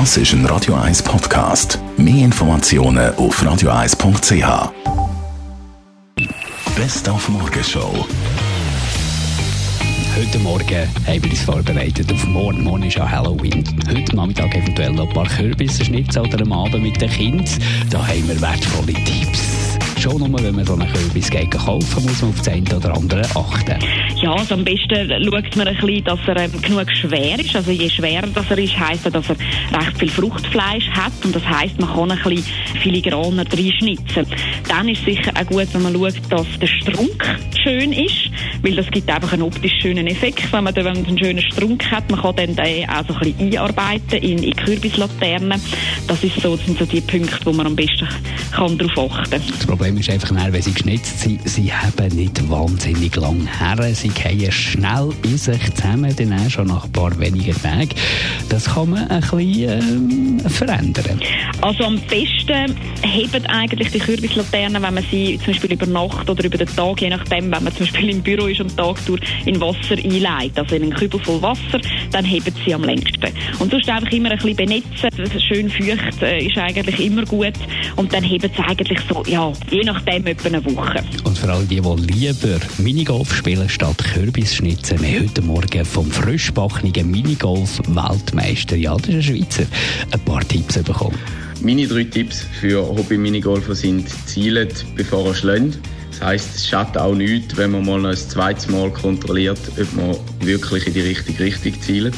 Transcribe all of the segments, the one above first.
Das ist ein Radio 1 Podcast. Mehr Informationen auf radio1.ch. Best auf Morgenshow. Heute Morgen haben wir uns vorbereitet auf morgen. Morgen ist ja Halloween. Heute Nachmittag eventuell noch ein paar Kürbisschnitzel oder am Abend mit den Kindern. Da haben wir wertvolle Tipps schon nur, wenn man so einen Kürbis kaufen muss man auf das eine oder andere achten. Ja, also am besten schaut man ein bisschen, dass er ähm, genug schwer ist. Also je schwerer das er ist, heisst das, dass er recht viel Fruchtfleisch hat. Und das heisst, man kann ein bisschen filigraner reinschnitzen. Dann ist es sicher auch gut, wenn man schaut, dass der Strunk schön ist, weil das gibt einfach einen optisch schönen Effekt, wenn man, wenn man einen schönen Strunk hat. Man kann dann den auch so ein bisschen einarbeiten in, in Kürbislaternen. Das, ist so, das sind so die Punkte, wo man am besten kann darauf achten kann. Das Problem ist einfach, wenn sie geschnitzt sind, sie haben nicht wahnsinnig lang her. Sie gehen schnell in sich zusammen, dann auch schon nach ein paar wenigen Tagen. Das kann man ein bisschen ähm, verändern. Also am besten heben eigentlich die Kürbislaternen, wenn man sie zum Beispiel über Nacht oder über den Tag, je nachdem, wenn man zum Beispiel im Büro ist und Tag durch in Wasser einleitet, also in einen Kübel voll Wasser, dann heben sie am längsten. Und sonst einfach immer ein bisschen benetzen, schön feucht äh, ist eigentlich immer gut und dann heben sie eigentlich so, ja, je nachdem etwa eine Woche. Und für alle die, die lieber Minigolf spielen statt Kürbisschnitzen, wir heute Morgen vom frischbackenen Minigolf-Weltmeister, ja, das ist ein Schweizer, ein paar Tipps bekommen. Meine drei Tipps für Hobby-Minigolfer sind, zielen, bevor er schlägt. Das heisst, es schadet auch nichts, wenn man mal ein zweites Mal kontrolliert, ob man wirklich in die richtige Richtung zielt.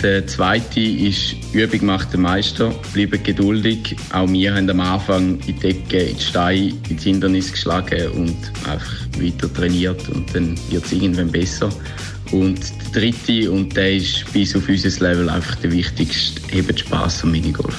Der zweite ist, Übung macht den Meister. Bleibt geduldig. Auch wir haben am Anfang in die Decke, in die Steine, ins Hindernis geschlagen und einfach weiter trainiert. Und dann wird es irgendwann besser. Und der dritte, und der ist bis auf unser Level einfach der wichtigste, eben Spass am Minigolf.